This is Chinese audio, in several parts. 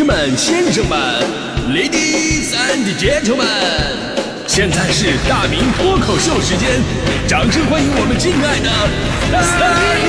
士们、先生们、Ladies and Gentlemen，现在是大明脱口秀时间，掌声欢迎我们敬爱的大明！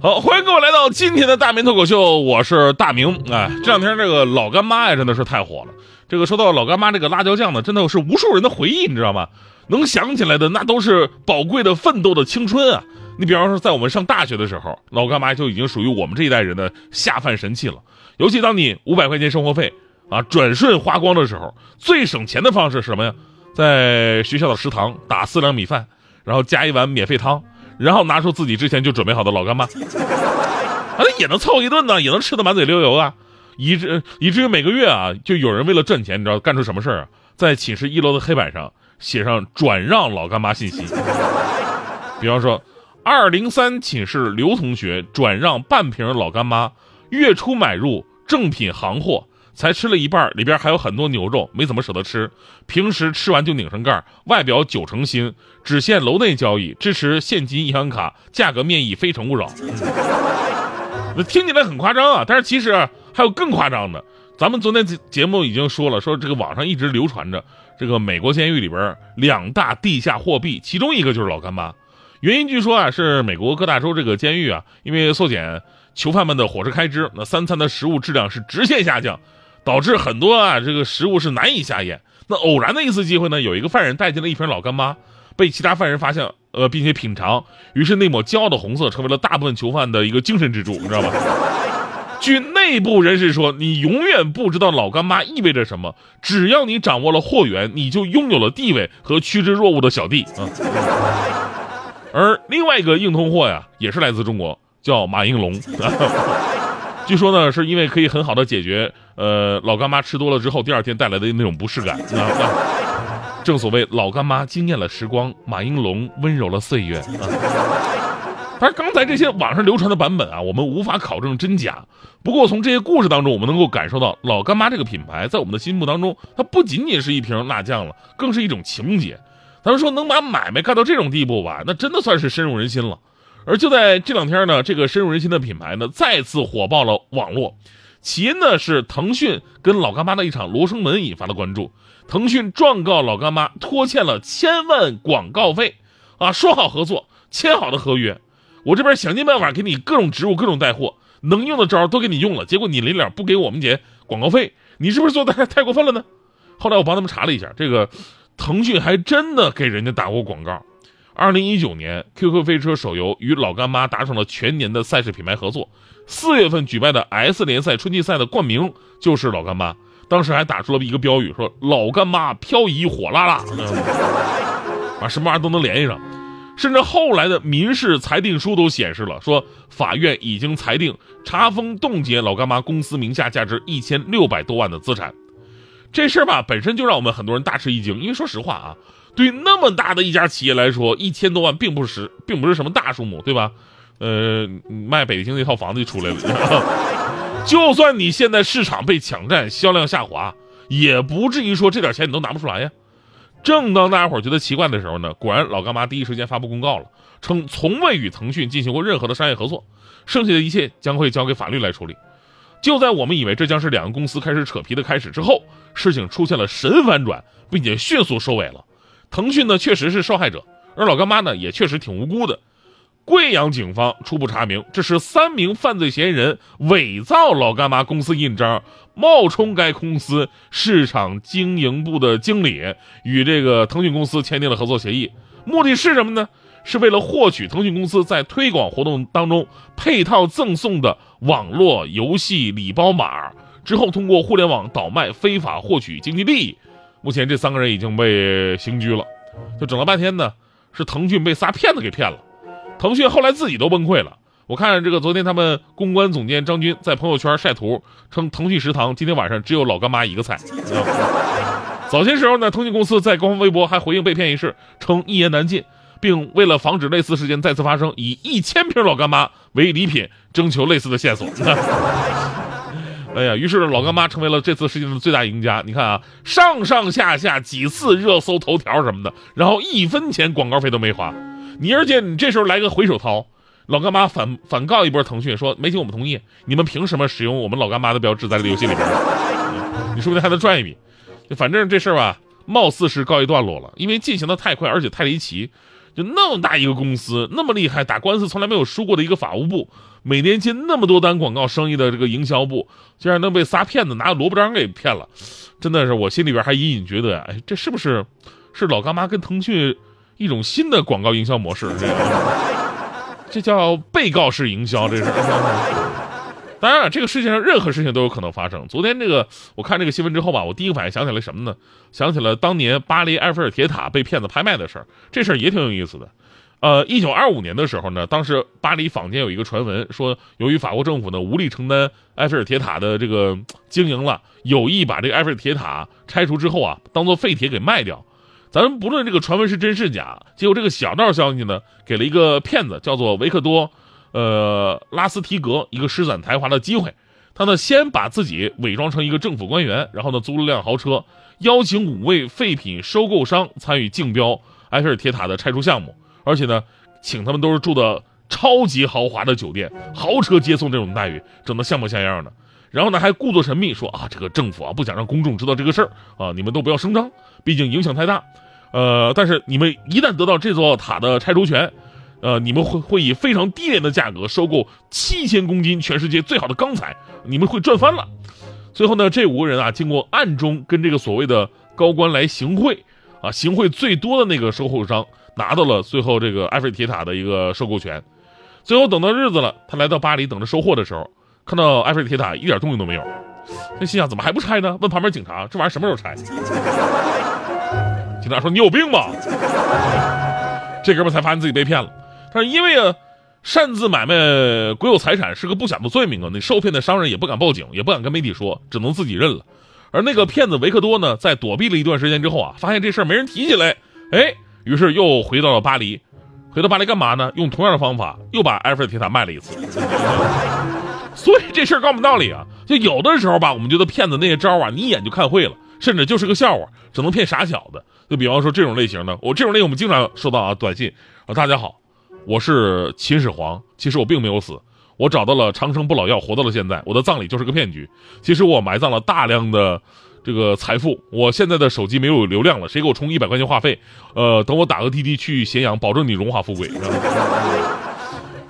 好，欢迎各位来到今天的大明脱口秀，我是大明。哎，这两天这个老干妈呀，真的是太火了。这个说到老干妈这个辣椒酱呢，真的是无数人的回忆，你知道吗？能想起来的那都是宝贵的奋斗的青春啊！你比方说，在我们上大学的时候，老干妈就已经属于我们这一代人的下饭神器了。尤其当你五百块钱生活费啊转瞬花光的时候，最省钱的方式是什么呀？在学校的食堂打四两米饭，然后加一碗免费汤。然后拿出自己之前就准备好的老干妈，啊，也能凑一顿呢，也能吃的满嘴流油啊，以至以至于每个月啊，就有人为了赚钱，你知道干出什么事儿啊？在寝室一楼的黑板上写上转让老干妈信息，比方说，二零三寝室刘同学转让半瓶老干妈，月初买入正品行货。才吃了一半，里边还有很多牛肉，没怎么舍得吃。平时吃完就拧上盖，外表九成新，只限楼内交易，支持现金银行卡，价格面议，非诚勿扰。那听起来很夸张啊，但是其实还有更夸张的。咱们昨天节目已经说了，说这个网上一直流传着这个美国监狱里边两大地下货币，其中一个就是老干妈。原因据说啊，是美国各大州这个监狱啊，因为缩减囚犯们的伙食开支，那三餐的食物质量是直线下降。导致很多啊，这个食物是难以下咽。那偶然的一次机会呢，有一个犯人带进了一瓶老干妈，被其他犯人发现，呃，并且品尝，于是那抹骄傲的红色成为了大部分囚犯的一个精神支柱，你知道吧？据内部人士说，你永远不知道老干妈意味着什么，只要你掌握了货源，你就拥有了地位和趋之若鹜的小弟啊。而另外一个硬通货呀，也是来自中国，叫马应龙。据说呢，是因为可以很好的解决，呃，老干妈吃多了之后第二天带来的那种不适感。正所谓老干妈惊艳了时光，马应龙温柔了岁月。但是刚才这些网上流传的版本啊，我们无法考证真假。不过从这些故事当中，我们能够感受到老干妈这个品牌在我们的心目当中，它不仅仅是一瓶辣酱了，更是一种情节。咱们说能把买卖干到这种地步吧，那真的算是深入人心了。而就在这两天呢，这个深入人心的品牌呢，再次火爆了网络。起因呢是腾讯跟老干妈的一场罗生门引发的关注。腾讯状告老干妈拖欠了千万广告费，啊，说好合作，签好的合约，我这边想尽办法给你各种植入、各种带货，能用的招都给你用了，结果你临了不给我们结广告费，你是不是做的太 太过分了呢？后来我帮他们查了一下，这个腾讯还真的给人家打过广告。二零一九年，QQ 飞车手游与老干妈达成了全年的赛事品牌合作。四月份举办的 S 联赛春季赛的冠名就是老干妈，当时还打出了一个标语，说“老干妈漂移火辣辣”，啊，什么玩意儿都能联系上。甚至后来的民事裁定书都显示了，说法院已经裁定查封冻结老干妈公司名下价值一千六百多万的资产。这事儿吧，本身就让我们很多人大吃一惊，因为说实话啊。对那么大的一家企业来说，一千多万并不是并不是什么大数目，对吧？呃，卖北京那套房子就出来了。就算你现在市场被抢占，销量下滑，也不至于说这点钱你都拿不出来呀。正当大家伙觉得奇怪的时候呢，果然老干妈第一时间发布公告了，称从未与腾讯进行过任何的商业合作，剩下的一切将会交给法律来处理。就在我们以为这将是两个公司开始扯皮的开始之后，事情出现了神反转，并且迅速收尾了。腾讯呢确实是受害者，而老干妈呢也确实挺无辜的。贵阳警方初步查明，这是三名犯罪嫌疑人伪造老干妈公司印章，冒充该公司市场经营部的经理，与这个腾讯公司签订了合作协议。目的是什么呢？是为了获取腾讯公司在推广活动当中配套赠送的网络游戏礼包码，之后通过互联网倒卖，非法获取经济利益。目前这三个人已经被刑拘了，就整了半天呢，是腾讯被仨骗子给骗了。腾讯后来自己都崩溃了。我看这个昨天他们公关总监张军在朋友圈晒图，称腾讯食堂今天晚上只有老干妈一个菜。早些时候呢，腾讯公司在官方微博还回应被骗一事，称一言难尽，并为了防止类似事件再次发生，以一千瓶老干妈为礼品，征求类似的线索。哎呀，于是老干妈成为了这次事件的最大赢家。你看啊，上上下下几次热搜头条什么的，然后一分钱广告费都没花。你而且你这时候来个回手掏，老干妈反反告一波腾讯说没经我们同意，你们凭什么使用我们老干妈的标志在这个游戏里边？你说不定还能赚一笔。反正这事儿吧，貌似是告一段落了，因为进行的太快，而且太离奇。就那么大一个公司，那么厉害，打官司从来没有输过的一个法务部，每年接那么多单广告生意的这个营销部，竟然能被仨骗子拿萝卜章给骗了，真的是我心里边还隐隐觉得，哎，这是不是是老干妈跟腾讯一种新的广告营销模式？这这叫被告式营销，这是。当然了，这个世界上任何事情都有可能发生。昨天这个，我看这个新闻之后吧，我第一个反应想起来什么呢？想起了当年巴黎埃菲尔铁塔被骗子拍卖的事儿。这事儿也挺有意思的。呃，一九二五年的时候呢，当时巴黎坊间有一个传闻，说由于法国政府呢无力承担埃菲尔铁塔的这个经营了，有意把这个埃菲尔铁塔拆除之后啊，当做废铁给卖掉。咱们不论这个传闻是真是假，结果这个小道消息呢，给了一个骗子叫做维克多。呃，拉斯提格一个施展才华的机会，他呢先把自己伪装成一个政府官员，然后呢租了辆豪车，邀请五位废品收购商参与竞标埃菲尔铁塔的拆除项目，而且呢请他们都是住的超级豪华的酒店，豪车接送这种待遇，整得像模像样的。然后呢还故作神秘说啊，这个政府啊不想让公众知道这个事儿啊，你们都不要声张，毕竟影响太大。呃，但是你们一旦得到这座塔的拆除权。呃，你们会会以非常低廉的价格收购七千公斤全世界最好的钢材，你们会赚翻了。最后呢，这五个人啊，经过暗中跟这个所谓的高官来行贿，啊，行贿最多的那个收购商拿到了最后这个埃菲尔铁塔的一个收购权。最后等到日子了，他来到巴黎等着收货的时候，看到埃菲尔铁塔一点动静都没有，他心想怎么还不拆呢？问旁边警察，这玩意儿什么时候拆？警察说你有病吧？这哥们才发现自己被骗了。但是因为啊，擅自买卖国有财产是个不小的罪名啊，那受骗的商人也不敢报警，也不敢跟媒体说，只能自己认了。而那个骗子维克多呢，在躲避了一段时间之后啊，发现这事儿没人提起来，哎，于是又回到了巴黎。回到巴黎干嘛呢？用同样的方法又把埃菲尔铁塔卖了一次。所以这事儿告诉我们道理啊，就有的时候吧，我们觉得骗子那些招啊，你一眼就看会了，甚至就是个笑话，只能骗傻小子。就比方说这种类型的，我这种类我们经常收到啊短信啊，大家好。我是秦始皇，其实我并没有死，我找到了长生不老药，活到了现在。我的葬礼就是个骗局，其实我埋葬了大量的这个财富。我现在的手机没有流量了，谁给我充一百块钱话费？呃，等我打个滴滴去咸阳，保证你荣华富贵。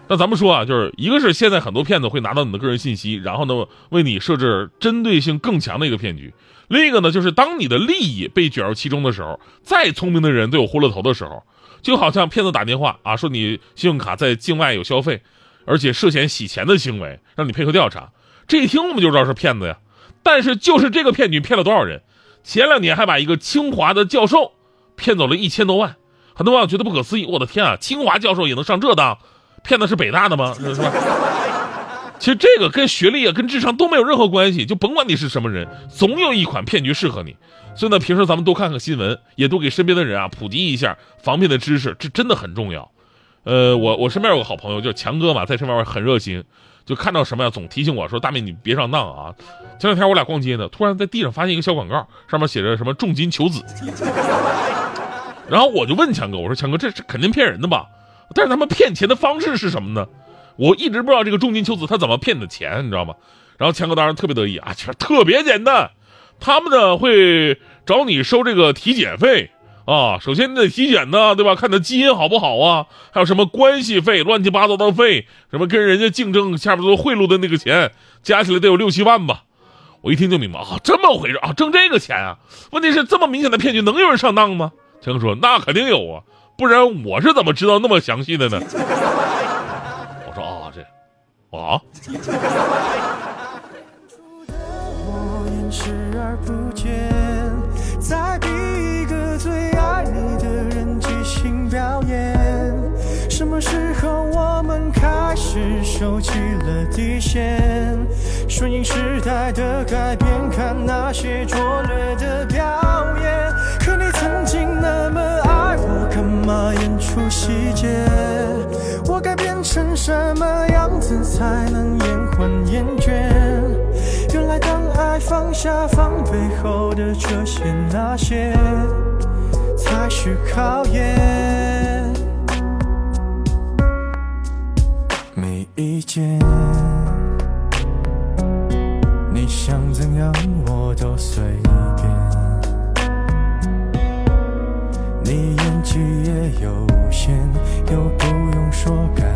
那咱们说啊，就是一个是现在很多骗子会拿到你的个人信息，然后呢为你设置针对性更强的一个骗局；另一个呢就是当你的利益被卷入其中的时候，再聪明的人都有昏了头的时候。就好像骗子打电话啊，说你信用卡在境外有消费，而且涉嫌洗钱的行为，让你配合调查。这一听我们就知道是骗子呀。但是就是这个骗局骗了多少人？前两年还把一个清华的教授骗走了一千多万，很多网友觉得不可思议。我的天啊，清华教授也能上这当？骗的是北大的吗？是吧？其实这个跟学历啊、跟智商都没有任何关系，就甭管你是什么人，总有一款骗局适合你。所以呢，平时咱们多看看新闻，也多给身边的人啊普及一下防骗的知识，这真的很重要。呃，我我身边有个好朋友叫强哥嘛，在这方面很热心，就看到什么呀，总提醒我说：“大妹，你别上当啊！”前两天我俩逛街呢，突然在地上发现一个小广告，上面写着什么“重金求子”，然后我就问强哥：“我说强哥，这是肯定骗人的吧？但是他们骗钱的方式是什么呢？”我一直不知道这个重金求子他怎么骗的钱，你知道吗？然后强哥当然特别得意啊，其实特别简单，他们呢会找你收这个体检费啊。首先你得体检呢，对吧？看你的基因好不好啊？还有什么关系费、乱七八糟的费，什么跟人家竞争下边都贿赂的那个钱，加起来得有六七万吧。我一听就明白啊，这么回事啊，挣这个钱啊？问题是这么明显的骗局，能有人上当吗？强哥说那肯定有啊，不然我是怎么知道那么详细的呢？啊！我掩视而不见，在逼一个最爱你的人即兴表演。什么时候我们开始收起了底线？顺应时代的改变，看那些拙劣的表什么样子才能延缓厌倦？原来当爱。放下防备后的这些那些，才是考验。没意见，你想怎样我都随便。你演技也有限，又不用说感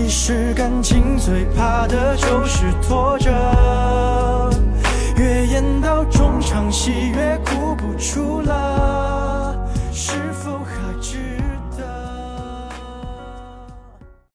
其实感情最怕的就是拖着，越演到中场戏越哭不出了。